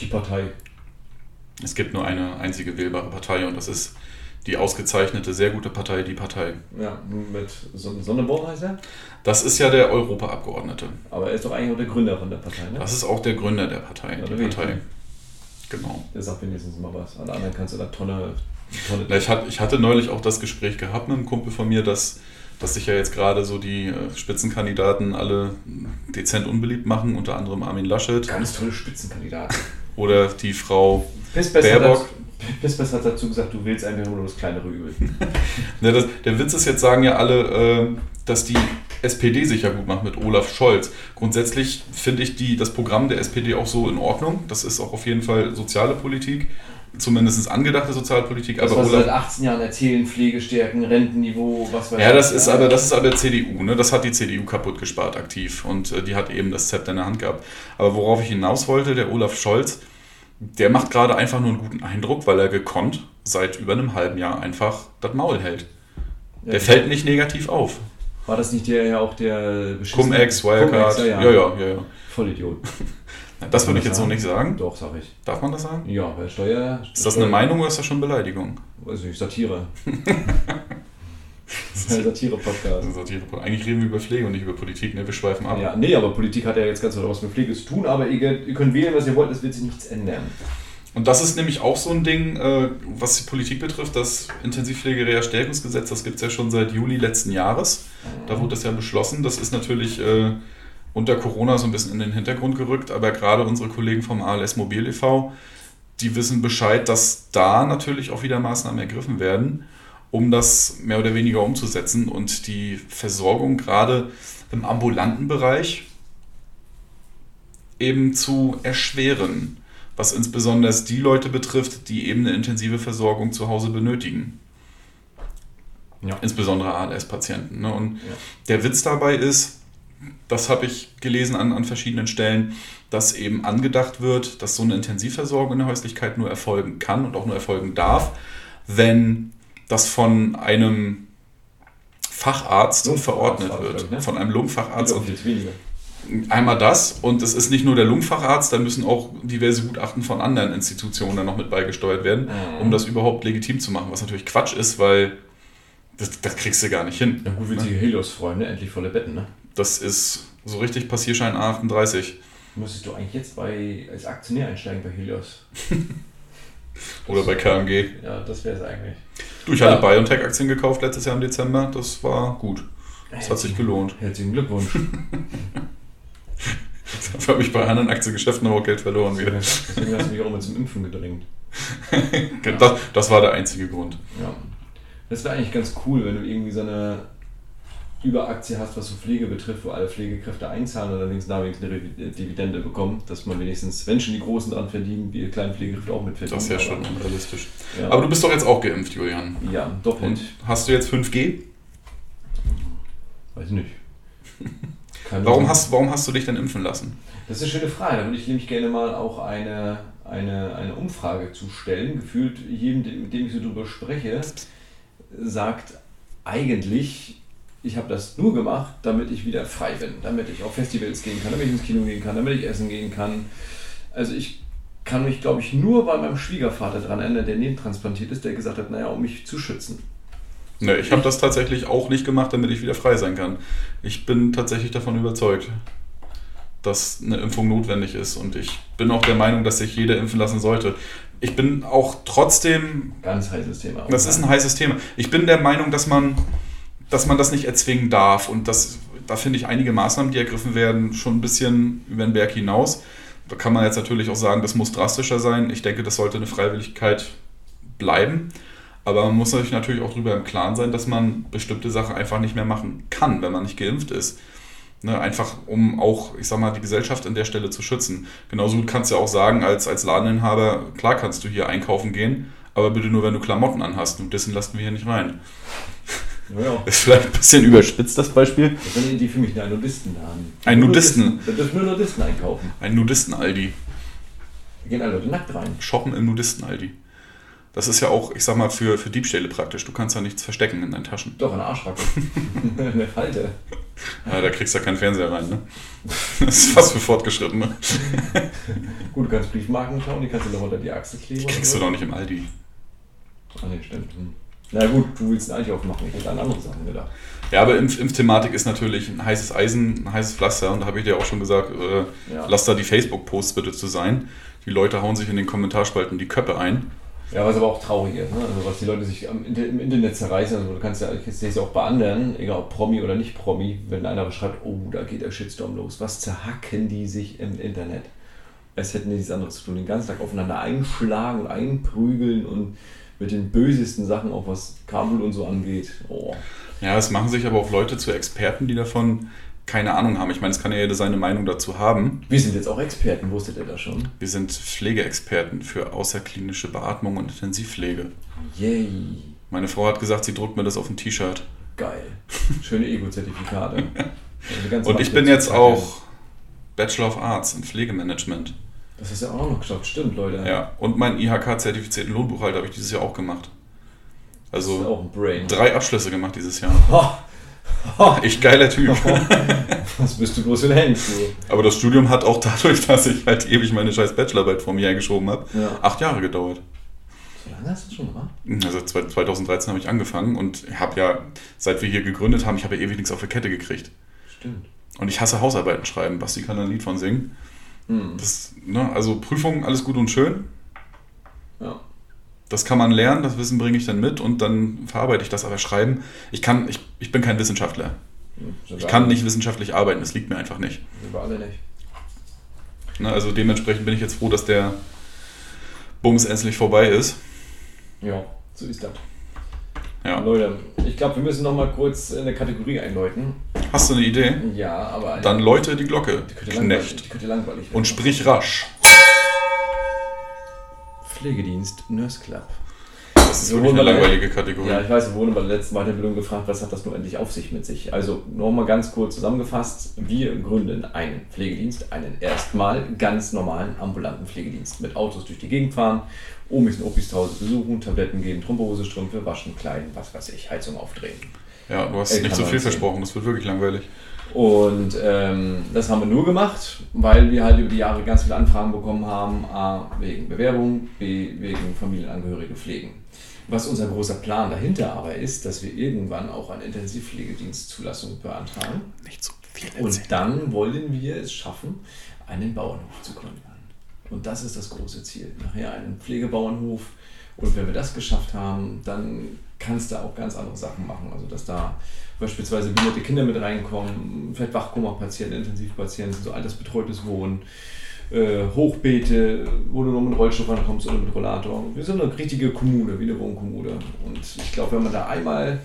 Die Partei. Es gibt nur eine einzige wählbare Partei und das ist die ausgezeichnete, sehr gute Partei, die Partei. Ja, mit Son- Sonneborn heißt er. Das ist ja der Europaabgeordnete. Aber er ist doch eigentlich auch der Gründer von der Partei, ne? Das ist auch der Gründer der Partei, Ja, die Partei. Weg. Genau. Der sagt wenigstens mal was. Alle anderen kannst du da Tonne. Tonne ich hatte neulich auch das Gespräch gehabt mit einem Kumpel von mir, dass, dass sich ja jetzt gerade so die äh, Spitzenkandidaten alle dezent unbeliebt machen, unter anderem Armin Laschet Ganz tolle Spitzenkandidaten. oder die Frau Baerbock. hat, dazu- Pispes hat dazu gesagt, du willst einfach nur das kleinere Übel. Ne, das, der Witz ist jetzt, sagen ja alle, äh, dass die SPD sich ja gut macht mit Olaf Scholz. Grundsätzlich finde ich die, das Programm der SPD auch so in Ordnung. Das ist auch auf jeden Fall soziale Politik, zumindest angedachte Sozialpolitik. Das, aber was sie seit Olaf, 18 Jahren erzählen, Pflegestärken, Rentenniveau, was weiß ja, ich. das ist aber das ist aber CDU. Ne? Das hat die CDU kaputt gespart aktiv und äh, die hat eben das Zepter in der Hand gehabt. Aber worauf ich hinaus wollte, der Olaf Scholz, der macht gerade einfach nur einen guten Eindruck, weil er gekonnt seit über einem halben Jahr einfach das Maul hält. Ja, Der fällt nicht negativ auf. War das nicht der ja auch der Cum-Ex, Wirecard. Cum-Ex, Ja, ja, ja. ja. Vollidiot. Das würde ich jetzt so sagen? nicht sagen. Doch, sag ich. Darf man das sagen? Ja, weil Steuer. Ist das eine Meinung oder ist das schon Beleidigung? Weiß nicht, Satire. ein Satire-Podcast. Satire Eigentlich reden wir über Pflege und nicht über Politik, ne? Wir schweifen ab. Ja, nee, aber Politik hat ja jetzt ganz was mit Pflege zu tun, aber ihr, ihr könnt wählen, was ihr wollt, es wird sich nichts ändern. Und das ist nämlich auch so ein Ding, äh, was die Politik betrifft, das Intensivpflegereha-Stärkungsgesetz, das gibt es ja schon seit Juli letzten Jahres. Da wurde das ja beschlossen. Das ist natürlich äh, unter Corona so ein bisschen in den Hintergrund gerückt, aber gerade unsere Kollegen vom ALS Mobil e.V., die wissen Bescheid, dass da natürlich auch wieder Maßnahmen ergriffen werden, um das mehr oder weniger umzusetzen und die Versorgung gerade im ambulanten Bereich eben zu erschweren was insbesondere die Leute betrifft, die eben eine intensive Versorgung zu Hause benötigen. Ja. Insbesondere ALS-Patienten. Ne? Und ja. der Witz dabei ist, das habe ich gelesen an, an verschiedenen Stellen, dass eben angedacht wird, dass so eine Intensivversorgung in der Häuslichkeit nur erfolgen kann und auch nur erfolgen darf, wenn das von einem Facharzt verordnet wird. Ne? Von einem Lungenfacharzt. Und, Einmal das und es ist nicht nur der Lungenfacharzt, da müssen auch diverse Gutachten von anderen Institutionen dann noch mit beigesteuert werden, mhm. um das überhaupt legitim zu machen, was natürlich Quatsch ist, weil das, das kriegst du gar nicht hin. Na gut, witzige ne? Helios-Freunde, endlich volle Betten, ne? Das ist so richtig Passierschein A38. Müsstest du eigentlich jetzt bei, als Aktionär einsteigen bei Helios? Oder bei KMG. Ja, das wäre es eigentlich. Du, ich ja. hatte BioNTech-Aktien gekauft letztes Jahr im Dezember, das war gut. Das hat sich gelohnt. Herzlichen Glückwunsch. Dafür habe ich bei anderen Aktiengeschäften aber auch Geld verloren wieder. Deswegen hast du mich auch immer zum Impfen gedrängt. das, das war der einzige Grund. Ja. Das wäre eigentlich ganz cool, wenn du irgendwie so eine Überaktie hast, was so Pflege betrifft, wo alle Pflegekräfte einzahlen und allerdings da wenigstens eine Dividende bekommen, dass man wenigstens, wenn schon die Großen dran verdienen, die kleinen Pflegekräfte auch mitverdienen. Das ist ja schon unrealistisch. Ja. Aber du bist doch jetzt auch geimpft, Julian. Ja, doppelt. Und hast du jetzt 5G? Weiß nicht. warum, hast, warum hast du dich denn impfen lassen? Das ist eine schöne Frage. Da würde ich nämlich gerne mal auch eine, eine, eine Umfrage zu stellen. Gefühlt jedem, mit dem ich so drüber spreche, sagt eigentlich, ich habe das nur gemacht, damit ich wieder frei bin, damit ich auf Festivals gehen kann, damit ich ins Kino gehen kann, damit ich essen gehen kann. Also ich kann mich, glaube ich, nur bei meinem Schwiegervater daran erinnern, der nebentransplantiert ist, der gesagt hat, naja, um mich zu schützen. Ne, ich habe das tatsächlich auch nicht gemacht, damit ich wieder frei sein kann. Ich bin tatsächlich davon überzeugt, dass eine Impfung notwendig ist und ich bin auch der Meinung, dass sich jeder impfen lassen sollte. Ich bin auch trotzdem. Ganz heißes Thema. Das ist ein heißes Thema. Ich bin der Meinung, dass man, dass man das nicht erzwingen darf und das, da finde ich einige Maßnahmen, die ergriffen werden, schon ein bisschen über den Berg hinaus. Da kann man jetzt natürlich auch sagen, das muss drastischer sein. Ich denke, das sollte eine Freiwilligkeit bleiben. Aber man muss sich natürlich auch darüber im Klaren sein, dass man bestimmte Sachen einfach nicht mehr machen kann, wenn man nicht geimpft ist. Ne, einfach um auch, ich sag mal, die Gesellschaft an der Stelle zu schützen. Genauso kannst du ja auch sagen, als, als Ladeninhaber, klar kannst du hier einkaufen gehen, aber bitte nur, wenn du Klamotten anhast. Und dessen lassen wir hier nicht rein. Ja, ja. Ist vielleicht ein bisschen überspitzt, das Beispiel. Das eine Idee für mich, einen Nudistenladen. Ein Nudisten. Da dürfen nur Nudisten einkaufen. Ein Nudisten-Aldi. Da gehen alle Leute nackt rein. Shoppen im Nudisten-Aldi. Das ist ja auch, ich sag mal, für, für Diebstähle praktisch. Du kannst ja nichts verstecken in deinen Taschen. Doch, in der Arschbacke. in der Falte. Ja, da kriegst du ja keinen Fernseher rein, ne? Das ist fast für Fortgeschrittene. Gut, du kannst Briefmarken klauen, die kannst du noch unter die Achse kleben. Die kriegst du doch nicht im Aldi. Ah, nee, stimmt. Hm. Na gut, du willst ein Aldi aufmachen, ich hätte an andere Sachen gedacht. Ja, aber Impf Impfthematik ist natürlich ein heißes Eisen, ein heißes Pflaster und da habe ich dir auch schon gesagt, äh, ja. lass da die Facebook-Posts bitte zu sein. Die Leute hauen sich in den Kommentarspalten die Köpfe ein. Ja, was aber auch traurig ist, ne? also was die Leute sich im Internet zerreißen, also du kannst ja, ich sehe es ja auch bei anderen, egal ob Promi oder nicht Promi, wenn einer schreibt, oh, da geht der Shitstorm los, was zerhacken die sich im Internet? Es hätten die nichts anderes zu tun, den ganzen Tag aufeinander einschlagen und einprügeln und mit den bösesten Sachen, auch was Kabul und so angeht. Oh. Ja, es machen sich aber auch Leute zu Experten, die davon keine Ahnung haben. Ich meine, es kann ja jeder seine Meinung dazu haben. Wir sind jetzt auch Experten, wusstet ihr das schon? Wir sind Pflegeexperten für außerklinische Beatmung und Intensivpflege. Yay. Meine Frau hat gesagt, sie druckt mir das auf ein T-Shirt. Geil. Schöne Ego-Zertifikate. und ich bin jetzt auch Bachelor of Arts in Pflegemanagement. Das ist ja auch noch geschafft, stimmt, Leute. Ja, und meinen IHK-zertifizierten Lohnbuchhalter habe ich dieses Jahr auch gemacht. Also das ist auch ein Brain. drei Abschlüsse gemacht dieses Jahr. Ich geiler Typ. Was bist du bloß in Hengst, Aber das Studium hat auch dadurch, dass ich halt ewig meine scheiß Bachelorarbeit vor mir hergeschoben habe, ja. acht Jahre gedauert. So lange hast du schon gemacht? Also 2013 habe ich angefangen und habe ja, seit wir hier gegründet haben, ich habe ja ewig nichts auf der Kette gekriegt. Stimmt. Und ich hasse Hausarbeiten schreiben. Basti kann da ein Lied von singen. Hm. Das, ne, also Prüfungen, alles gut und schön. Ja. Das kann man lernen, das Wissen bringe ich dann mit und dann verarbeite ich das. Aber schreiben, ich kann, ich, ich bin kein Wissenschaftler. Hm, Ich kann nicht wissenschaftlich arbeiten, das liegt mir einfach nicht. Sind wir alle nicht. Ne, also dementsprechend bin ich jetzt froh, dass der Bums endlich vorbei ist. Ja, so ist das. Ja. Leute, ich glaube, wir müssen noch mal kurz eine Kategorie einläuten. Hast du eine Idee? Ja, aber Dann läute die Glocke, die könnte Knecht. die könnte langweilig werden. Und sprich rasch. Pflegedienst Nurse Club. Das ist Wir wirklich eine langweilige Kategorie. Ja, ich weiß, wir wurden bei der letzten Weiterbildung gefragt, was hat das nun endlich auf sich mit sich? Also nochmal ganz kurz zusammengefasst, wir gründen einen Pflegedienst, einen erstmal ganz normalen ambulanten Pflegedienst. Mit Autos durch die Gegend fahren, Omis und Opis zu Hause besuchen, Tabletten geben, Thrombose, Strümpfe, waschen, kleiden, was weiß ich, Heizung aufdrehen. Ja, du hast nicht so viel versprochen, das wird wirklich langweilig. Und ähm, das haben wir nur gemacht, weil wir halt über die Jahre ganz viele Anfragen bekommen haben. A, wegen Bewerbung, B, wegen Familienangehörige pflegen. Was unser großer Plan dahinter aber ist, dass wir irgendwann auch eine Intensivpflegedienstzulassung beantragen. Nicht so viel Und dann wollen wir es schaffen, einen Bauernhof zu gründen. Und das ist das große Ziel. Nachher einen Pflegebauernhof. Und wenn wir das geschafft haben, dann kannst du auch ganz andere Sachen machen. Also dass da beispielsweise behinderte Kinder mit reinkommen, vielleicht Wachkoma-Patienten, Intensivpatienten, so altersbetreutes Wohnen, äh, Hochbeete, wo du nur mit Rollstuhl rankommst oder mit Rollator. Wir sind eine richtige Kommune, wie eine Wohnkommune. Und ich glaube, wenn man da einmal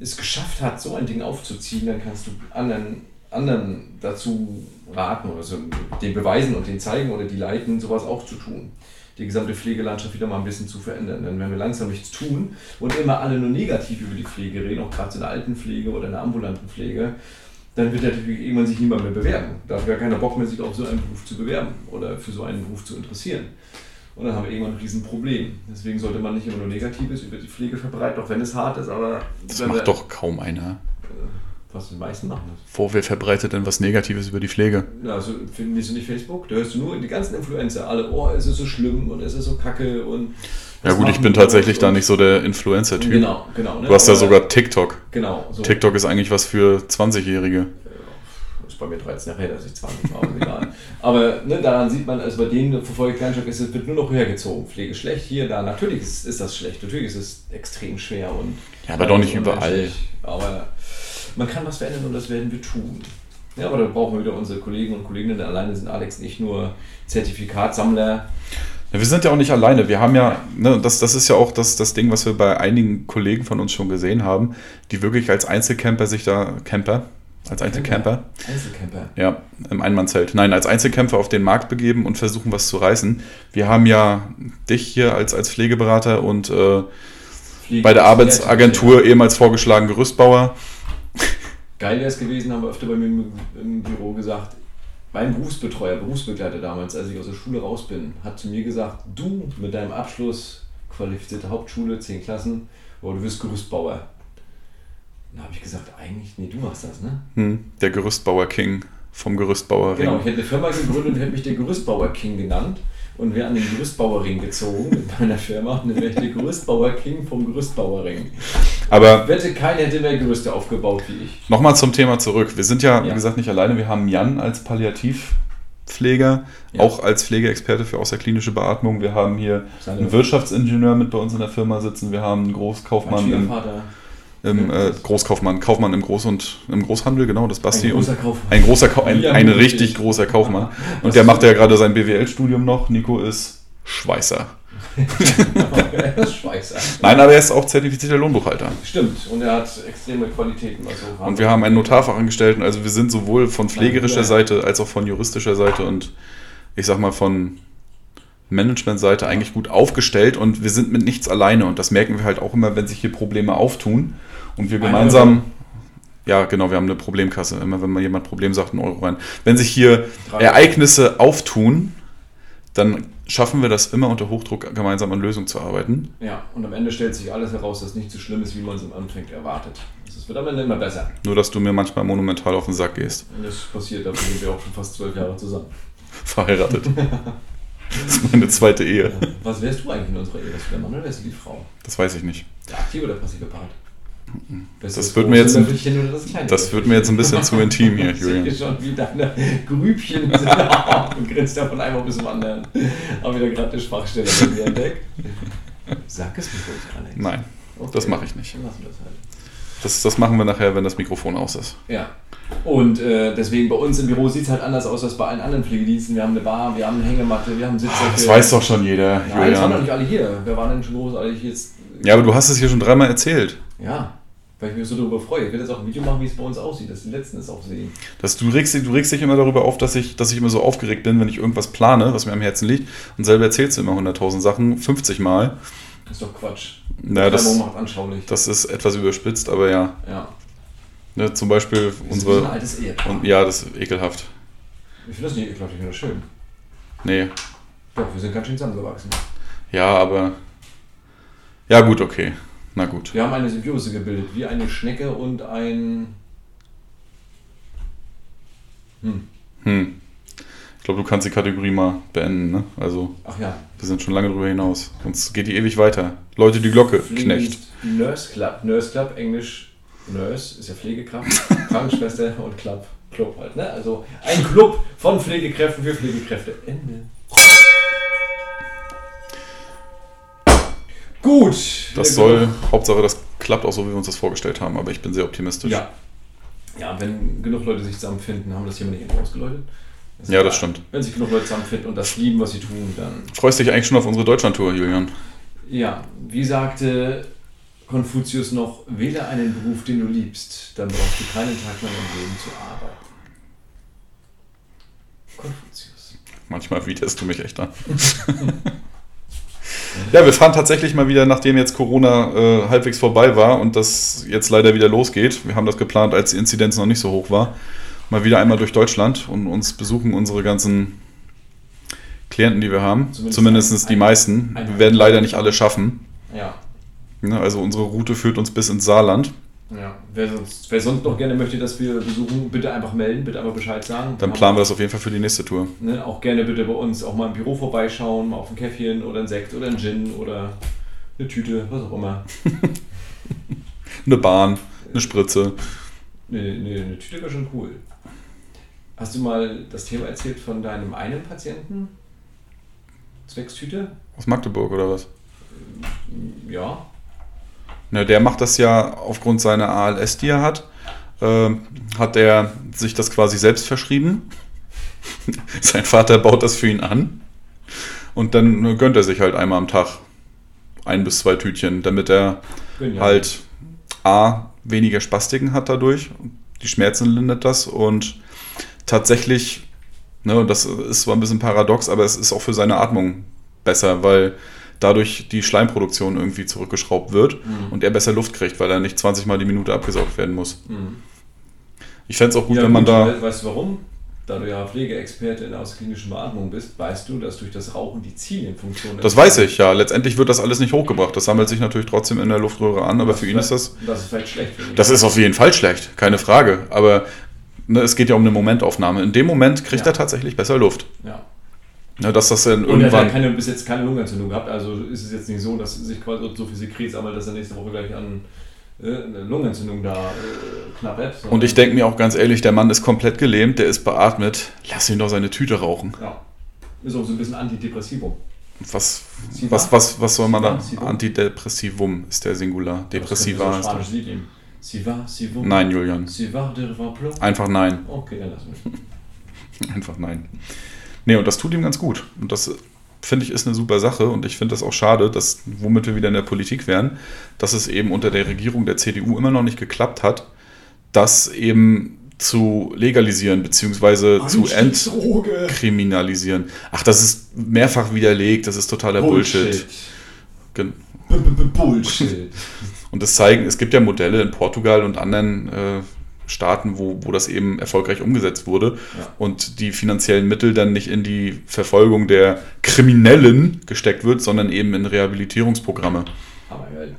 es geschafft hat, so ein Ding aufzuziehen, dann kannst du anderen, anderen dazu raten oder so, den beweisen und den zeigen oder die leiten, sowas auch zu tun. Die gesamte Pflegelandschaft wieder mal ein bisschen zu verändern. Denn wenn wir langsam nichts tun und immer alle nur negativ über die Pflege reden, auch gerade in der Altenpflege oder in der ambulanten Pflege, dann wird natürlich irgendwann sich niemand mehr bewerben. Da hat gar keiner Bock mehr, sich auf so einen Beruf zu bewerben oder für so einen Beruf zu interessieren. Und dann haben wir irgendwann ein Riesenproblem. Deswegen sollte man nicht immer nur Negatives über die Pflege verbreiten, auch wenn es hart ist, aber Das macht doch kaum einer. Was die meisten machen. Vor wer verbreitet denn was Negatives über die Pflege? Ja, also findest du nicht Facebook? Da hörst du nur die ganzen Influencer, alle, oh, es ist so schlimm und es ist so kacke und. Ja gut, ich bin tatsächlich da nicht so der Influencer-Typ. Genau, genau. Ne? Du hast ja sogar TikTok. Genau, so. TikTok ist eigentlich was für 20-Jährige. ist bei mir 13 Jahre her, dass ich 20 war, aber egal. Aber ne, daran sieht man, also bei denen ich keinen Schock, es wird nur noch hergezogen. Pflege schlecht, hier, da. Natürlich ist, ist das schlecht, natürlich ist es extrem schwer und. Ja, aber doch nicht überall. unmenschlich. Aber man kann was verändern und das werden wir tun. Ja, aber da brauchen wir wieder unsere Kollegen und Kolleginnen. Alleine sind Alex nicht nur Zertifikatsammler. Ja, wir sind ja auch nicht alleine. Wir haben ja, ne, das, das ist ja auch das, das Ding, was wir bei einigen Kollegen von uns schon gesehen haben, die wirklich als Einzelcamper sich da, Camper, als Einzelcamper, Einzelcamper. ja, im Einmannzelt, nein, als Einzelkämpfer auf den Markt begeben und versuchen, was zu reißen. Wir haben ja dich hier als, als Pflegeberater und äh, bei der Arbeitsagentur ehemals vorgeschlagen Gerüstbauer. Geil wäre es gewesen, haben wir öfter bei mir im, im Büro gesagt. Mein Berufsbetreuer, Berufsbegleiter damals, als ich aus der Schule raus bin, hat zu mir gesagt: Du mit deinem Abschluss, qualifizierte Hauptschule, 10 Klassen, oh, du wirst Gerüstbauer. Dann habe ich gesagt: Eigentlich, nee, du machst das, ne? Hm, der Gerüstbauer King vom Gerüstbauerring. Genau, ich hätte eine Firma gegründet und hätte mich der Gerüstbauer King genannt und wäre an den Gerüstbauerring gezogen mit meiner Firma und dann wäre ich der Gerüstbauer King vom Gerüstbauerring. Aber Ich wette, keiner hätte mehr Gerüste aufgebaut wie ich. Nochmal zum Thema zurück. Wir sind ja, wie Ja. gesagt, nicht alleine. Wir haben Jan als Palliativpfleger, Ja. auch als Pflegeexperte für außerklinische Beatmung. Wir haben hier Seine- einen Wirtschaftsingenieur mit bei uns in der Firma sitzen. Wir haben einen Mein Großkaufmann im, Schwiegervater. im äh, Großkaufmann, Kaufmann im Groß- und im Großhandel, genau, das Basti. Ein großer und Kaufmann. ein großer, Kau ein, ein richtig großer Kaufmann. Und der macht ja gerade sein BWL-Studium noch. Nico ist Schweißer. das ist Schweißer. Nein, aber er ist auch zertifizierter Lohnbuchhalter. Stimmt, und er hat extreme Qualitäten. Also Und wir haben einen Notarfachangestellten, also wir sind sowohl von pflegerischer. Seite als auch von juristischer Seite und ich sag mal von Managementseite eigentlich gut aufgestellt und wir sind mit nichts alleine und das merken wir halt auch immer, wenn sich hier Probleme auftun und wir Ein gemeinsam, ja genau, wir haben eine Problemkasse, immer wenn mal jemand Problem sagt, einen Euro rein. Wenn sich hier. Ereignisse auftun, dann schaffen wir das immer unter Hochdruck gemeinsam an Lösungen zu arbeiten. Ja, und am Ende stellt sich alles heraus, dass es nicht so schlimm ist, wie man es am Anfang erwartet. Es wird am Ende immer besser. Nur, dass du mir manchmal monumental auf den Sack gehst. Und das passiert, dafür sind wir auch schon fast zwölf Jahre zusammen. Verheiratet. Das ist meine zweite Ehe. Was wärst du eigentlich in unserer Ehe? Wärst du der Mann oder wärst du die Frau? Das weiß ich nicht. Der aktive oder passive Part? Du Das wird mir jetzt- oder das Das wird mir jetzt ein bisschen zu intim hier, Ich Julian. schon, wie deine Grübchen sind und grinst ja von einem bis zum anderen. Haben wieder gerade eine Schwachstelle bei mir entdeckt. Sag es mir ruhig, Alex. Nein, Okay. das mache ich nicht. Dann lassen wir das halt. Das, das machen wir nachher, wenn das Mikrofon aus ist. Ja. Und äh, deswegen bei uns im Büro sieht es halt anders aus als bei allen anderen Pflegediensten. Wir haben eine Bar, wir haben eine Hängematte, wir haben Sitzsäcke. Ah, Das weiß doch schon jeder, Nein, das waren doch Julian. nicht alle hier. Wer war denn schon großartig jetzt? Ja, aber du hast es hier schon dreimal erzählt. Ja, weil ich mich so darüber freue. Ich werde jetzt auch ein Video machen, wie es bei uns aussieht, dass die Letzten es auch sehen. Dass du, regst, dich- du regst dich immer darüber auf, dass ich, dass ich immer so aufgeregt bin, wenn ich irgendwas plane, was mir am Herzen liegt. Und selber erzählst du immer 100.000 Sachen, 50 Mal. Das ist doch Quatsch. Naja, das, macht anschaulich. das ist etwas überspitzt, aber ja. ja. Ne, zum Beispiel wie so ein unsere. altes Ehepaar. Und, ja, das ist ekelhaft. Ich finde das nicht ekelhaft, ich finde das schön. Nee. Doch, wir sind ganz schön zusammengewachsen. Ja, aber. Ja, gut, okay. Na gut. Wir haben eine Symbiose gebildet, wie eine Schnecke und ein. Hm. Hm. Ich glaube, du kannst die Kategorie mal beenden, ne? Also, Ach ja. wir sind schon lange drüber hinaus. Sonst geht die ewig weiter. Leute, die Glocke, Knecht. Pflegedienst Nurse Club. Nurse Club, Englisch Nurse ist ja Pflegekraft, Krankenschwester und Club. Club halt, ne? Also ein Club von Pflegekräften für Pflegekräfte. Ende. Gut. Das soll, Hauptsache, das klappt auch so, wie wir uns das vorgestellt haben, aber ich bin sehr optimistisch. Ja. Ja, wenn genug Leute sich zusammenfinden, haben wir das hier nicht irgendwo ausgeläutet. Ist Ja, egal. das stimmt. Wenn sich genug Leute zusammenfinden und das lieben, was sie tun, dann. Freust dich eigentlich schon auf unsere Deutschlandtour, Julian? Ja, wie sagte Konfuzius noch, wähle einen Beruf, den du liebst, dann brauchst du keinen Tag lang im Leben zu arbeiten. Konfuzius. Manchmal widerst du mich echt an. ja, wir fahren tatsächlich mal wieder, nachdem jetzt Corona äh, halbwegs vorbei war und das jetzt leider wieder losgeht. Wir haben das geplant, als die Inzidenz noch nicht so hoch war. Mal wieder einmal durch Deutschland und uns besuchen unsere ganzen Klienten, die wir haben. Zumindest Zumindest, die ein- meisten. ein- wir werden leider nicht alle schaffen. Ja, Ne, Also unsere Route führt uns bis ins Saarland. Ja. Wer sonst, wer sonst noch gerne möchte, dass wir besuchen, bitte einfach melden, bitte einfach Bescheid sagen. Dann planen wir das auf jeden Fall für die nächste Tour. Ne, auch gerne bitte bei uns auch mal im Büro vorbeischauen, mal auf ein Käffchen oder ein Sekt oder ein Gin oder eine Tüte, was auch immer. Eine Bahn, eine Spritze. Eine, eine, eine Tüte wäre schon cool. Hast du mal das Thema erzählt von deinem einen Patienten? Zwecks Tüte? Aus Magdeburg oder was? Ja. Ne, der macht das ja aufgrund seiner ALS, die er hat. ähm, hat er sich das quasi selbst verschrieben. Sein Vater baut das für ihn an. Und dann gönnt er sich halt einmal am Tag ein bis zwei Tütchen, damit er Genial. halt A, weniger Spastiken hat dadurch. Die Schmerzen lindert das und tatsächlich, ne, das ist zwar ein bisschen paradox, aber es ist auch für seine Atmung besser, weil dadurch die Schleimproduktion irgendwie zurückgeschraubt wird Mhm. und er besser Luft kriegt, weil er nicht 20 Mal die Minute abgesaugt werden muss. Mhm. Ich fände es auch gut, Ja, wenn man gut, da. we- Weißt du warum? Da du ja Pflegeexperte in der außerklinischen Beatmung bist, weißt du, dass durch das Rauchen die Zilienfunktion. Das weiß ich, ja. Letztendlich wird das alles nicht hochgebracht. Das sammelt sich natürlich trotzdem in der Luftröhre an, aber für ihn ist das. Das ist vielleicht schlecht für ihn. Das ist auf jeden Fall schlecht, keine Frage. Aber ne, es geht ja um eine Momentaufnahme. In dem Moment kriegt Ja. er tatsächlich besser Luft. Ja. Ne, dass das dann Und er hat ja irgendwann. keine, bis jetzt keine Lungenentzündung gehabt, also ist es jetzt nicht so, dass sich quasi so viel Sekret sammelt, dass er nächste Woche gleich an äh, eine Lungenentzündung da äh, knabbert. Und ich denke mir auch ganz ehrlich, der Mann ist komplett gelähmt, der ist beatmet. Lass ihn doch seine Tüte rauchen. Ja. Ist auch so ein bisschen Antidepressivum. Was, was, was, was soll man da? Antidepressivum ist der Singular. Depressiva ist das. Lied. Nein, Julian. Einfach nein. Okay, dann lassen wir. Einfach nein. Nee, und das tut ihm ganz gut. Und das finde ich ist eine super Sache und ich finde das auch schade, dass, womit wir wieder in der Politik wären, dass es eben unter der Regierung der CDU immer noch nicht geklappt hat, das eben zu legalisieren bzw. zu entkriminalisieren. Ach, das ist mehrfach widerlegt, das ist totaler Bullshit. Gen- B- b- b- Bullshit. Und das zeigen, es gibt ja Modelle in Portugal und anderen äh, Staaten, wo, wo das eben erfolgreich umgesetzt wurde Ja. und die finanziellen Mittel dann nicht in die Verfolgung der Kriminellen gesteckt wird, sondern eben in Rehabilitierungsprogramme. Aber geil.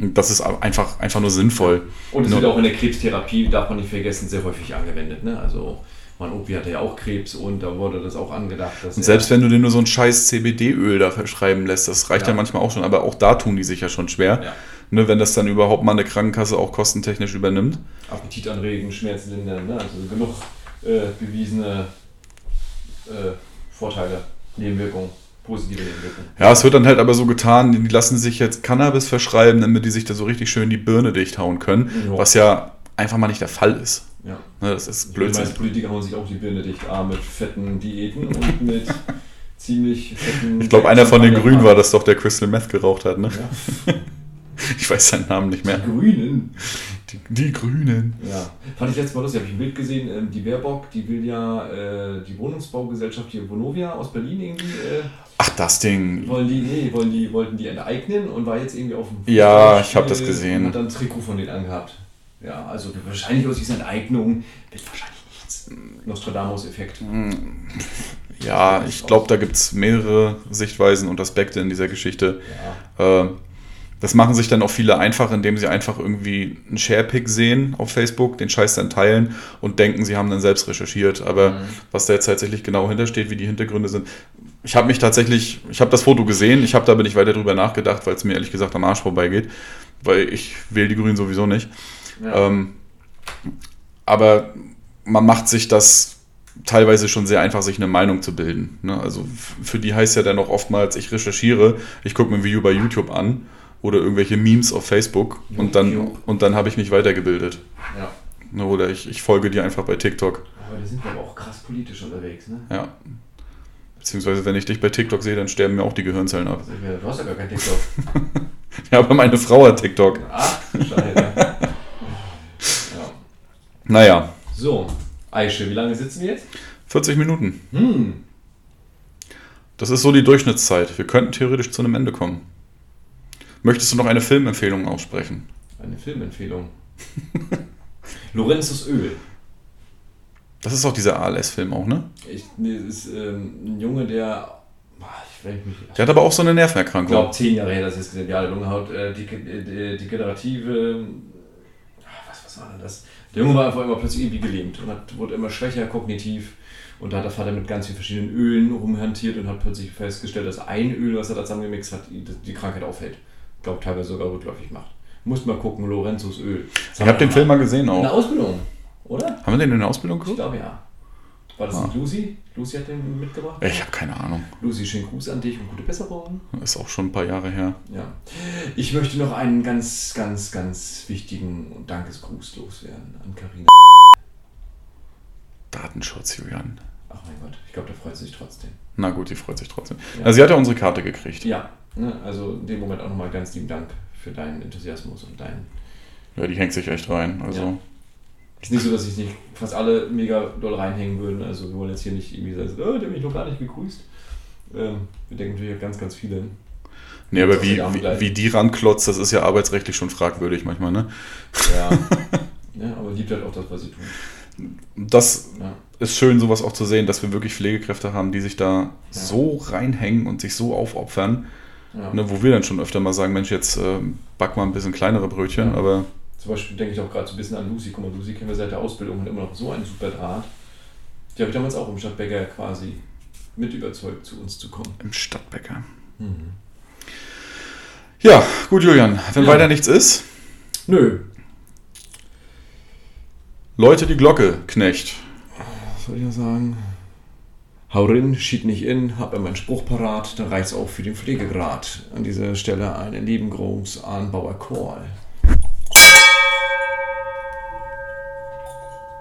Und das ist einfach, einfach nur sinnvoll. Und es wird auch in der Krebstherapie, darf man nicht vergessen, sehr häufig angewendet. Ne? Also Mein Opi hatte ja auch Krebs und da wurde das auch angedacht. Und selbst wenn du dir nur so ein scheiß CBD-Öl da verschreiben lässt, das reicht ja. Ja. manchmal auch schon, aber auch da tun die sich ja schon schwer. Ja. Ne, wenn das dann überhaupt mal eine Krankenkasse auch kostentechnisch übernimmt. Appetit anregen, Schmerzen lindern, ne? also genug äh, bewiesene äh, Vorteile, Nebenwirkungen, positive Nebenwirkungen. Ja, es wird dann halt aber so getan, die lassen sich jetzt Cannabis verschreiben, damit die sich da so richtig schön die Birne dicht hauen können, Ja. was ja einfach mal nicht der Fall ist. Ja. Ne, das ist Die Blödsinn. meisten Politiker hauen sich auch die Birne dicht, A, mit fetten Diäten und mit ziemlich fetten... Ich glaube, einer von den Grünen war das doch, der Crystal Meth geraucht hat. Ne? Ja. Ich weiß seinen Namen nicht Die mehr. Grünen. Die, die Grünen. Ja, fand ich letztes Mal lustig, habe ich ein Bild gesehen, ähm, die Baerbock, die will ja äh, die Wohnungsbaugesellschaft hier Vonovia aus Berlin irgendwie, äh, Ach, das Ding. wollen die, nee, wollen die, wollten die enteignen und war jetzt irgendwie auf dem Ja, ich hab das gesehen. und Hat dann ein Trikot von denen angehabt. Ja, also wahrscheinlich aus dieser Enteignung wird wahrscheinlich nichts. Nostradamus-Effekt. Ja, ich glaube, da gibt es mehrere Sichtweisen und Aspekte in dieser Geschichte. Ja. Äh, Das machen sich dann auch viele einfach, indem sie einfach irgendwie einen Sharepick sehen auf Facebook, den Scheiß dann teilen und denken, sie haben dann selbst recherchiert. Aber Mhm. was da jetzt tatsächlich genau hintersteht, wie die Hintergründe sind, ich habe mich tatsächlich, ich habe das Foto gesehen, ich habe da aber nicht weiter drüber nachgedacht, weil es mir ehrlich gesagt am Arsch vorbeigeht, weil ich wähle die Grünen sowieso nicht. Ja. Ähm, aber man macht sich das teilweise schon sehr einfach, sich eine Meinung zu bilden. Ne? Also für die heißt ja dann auch oftmals, ich recherchiere, ich gucke mir ein Video bei YouTube an oder irgendwelche Memes auf Facebook und dann, YouTube. und dann habe ich mich weitergebildet. ja. Ne? Oder ich, ich folge dir einfach bei TikTok. Aber die sind aber auch krass politisch unterwegs, ne? Ja. Beziehungsweise wenn ich dich bei TikTok sehe, dann sterben mir auch die Gehirnzellen ab. Also, du hast ja gar kein TikTok. Ja, aber meine Frau hat TikTok. Ach, Scheiße. Ja. Naja, So, Aische, wie lange sitzen wir jetzt? 40 Minuten. Hm, Das ist so die Durchschnittszeit. Wir könnten theoretisch zu einem Ende kommen. Möchtest du noch eine Filmempfehlung aussprechen? eine Filmempfehlung. Lorenzos Öl. Das ist auch dieser ALS-Film auch, ne? Ich, nee, es ist ähm, ein Junge, der. Ich, ich mich. Der hat aber auch so eine Ich Nervenerkrankung. glaube, zehn Jahre her, ich gesehen habe. Ja, Lungenhaut, äh, die, die, die generative. ah, Was, was war denn das? Der Junge war einfach immer plötzlich irgendwie gelähmt und hat, wurde immer schwächer kognitiv. Und da hat der Vater mit ganz vielen verschiedenen Ölen rumhantiert und hat plötzlich festgestellt, dass ein Öl, was er da zusammengemixt hat, die, Krankheit aufhält. Ich glaube, teilweise sogar rückläufig macht. Musst mal gucken, Lorenzos Öl. Ich habe den Film mal gesehen In der auch. Ausbildung, oder? Haben wir den in der Ausbildung Ich geguckt? glaube ja. War das Ah. nicht Lucy? Lucy hat den mitgebracht? Ich habe keine Ahnung. Lucy, schönen Gruß an dich und gute Besserung. Ist auch schon ein paar Jahre her. Ja. Ich möchte noch einen ganz, ganz, ganz wichtigen Dankesgruß loswerden an Karina. Datenschutz, Julian. Ach mein Gott, ich glaube, der freut sich trotzdem. Na gut, die freut sich trotzdem. Ja. Also sie hat ja unsere Karte gekriegt. Ja, ne, also in dem Moment auch nochmal ganz lieben Dank für deinen Enthusiasmus und deinen. Ja, die hängt sich echt rein. Also Ja. Ist nicht so, dass sich nicht fast alle mega doll reinhängen würden. Also wir wollen jetzt hier nicht irgendwie sagen, oh, der hat mich noch gar nicht gegrüßt. Ähm, wir denken natürlich an ganz, ganz viele. nee, aber wie, ja wie, wie die ranklotzt, das ist ja arbeitsrechtlich schon fragwürdig manchmal, ne? Ja. ja, aber liebt halt auch das, was sie tun. Das Ja. ist schön, sowas auch zu sehen, dass wir wirklich Pflegekräfte haben, die sich da so reinhängen und sich so aufopfern, Ja. ne, wo wir dann schon öfter mal sagen, Mensch, jetzt ähm, back mal ein bisschen kleinere Brötchen, Ja. aber Zum Beispiel denke ich auch gerade so ein bisschen an Lucy. Guck mal, Lucy kennen wir seit der Ausbildung und immer noch so einen super Draht. Die habe ich damals auch im Stadtbäcker quasi mit überzeugt, zu uns zu kommen. im Stadtbäcker. Ja, gut, Julian, wenn Ja. weiter nichts ist, Nö. Leute die Glocke, Knecht. Was soll ich noch sagen? Hau rein, schied nicht in, hab immer meinen Spruch parat, dann reicht's auch für den Pflegegrad. An dieser Stelle einen lieben Gruß an Bauer Kohl.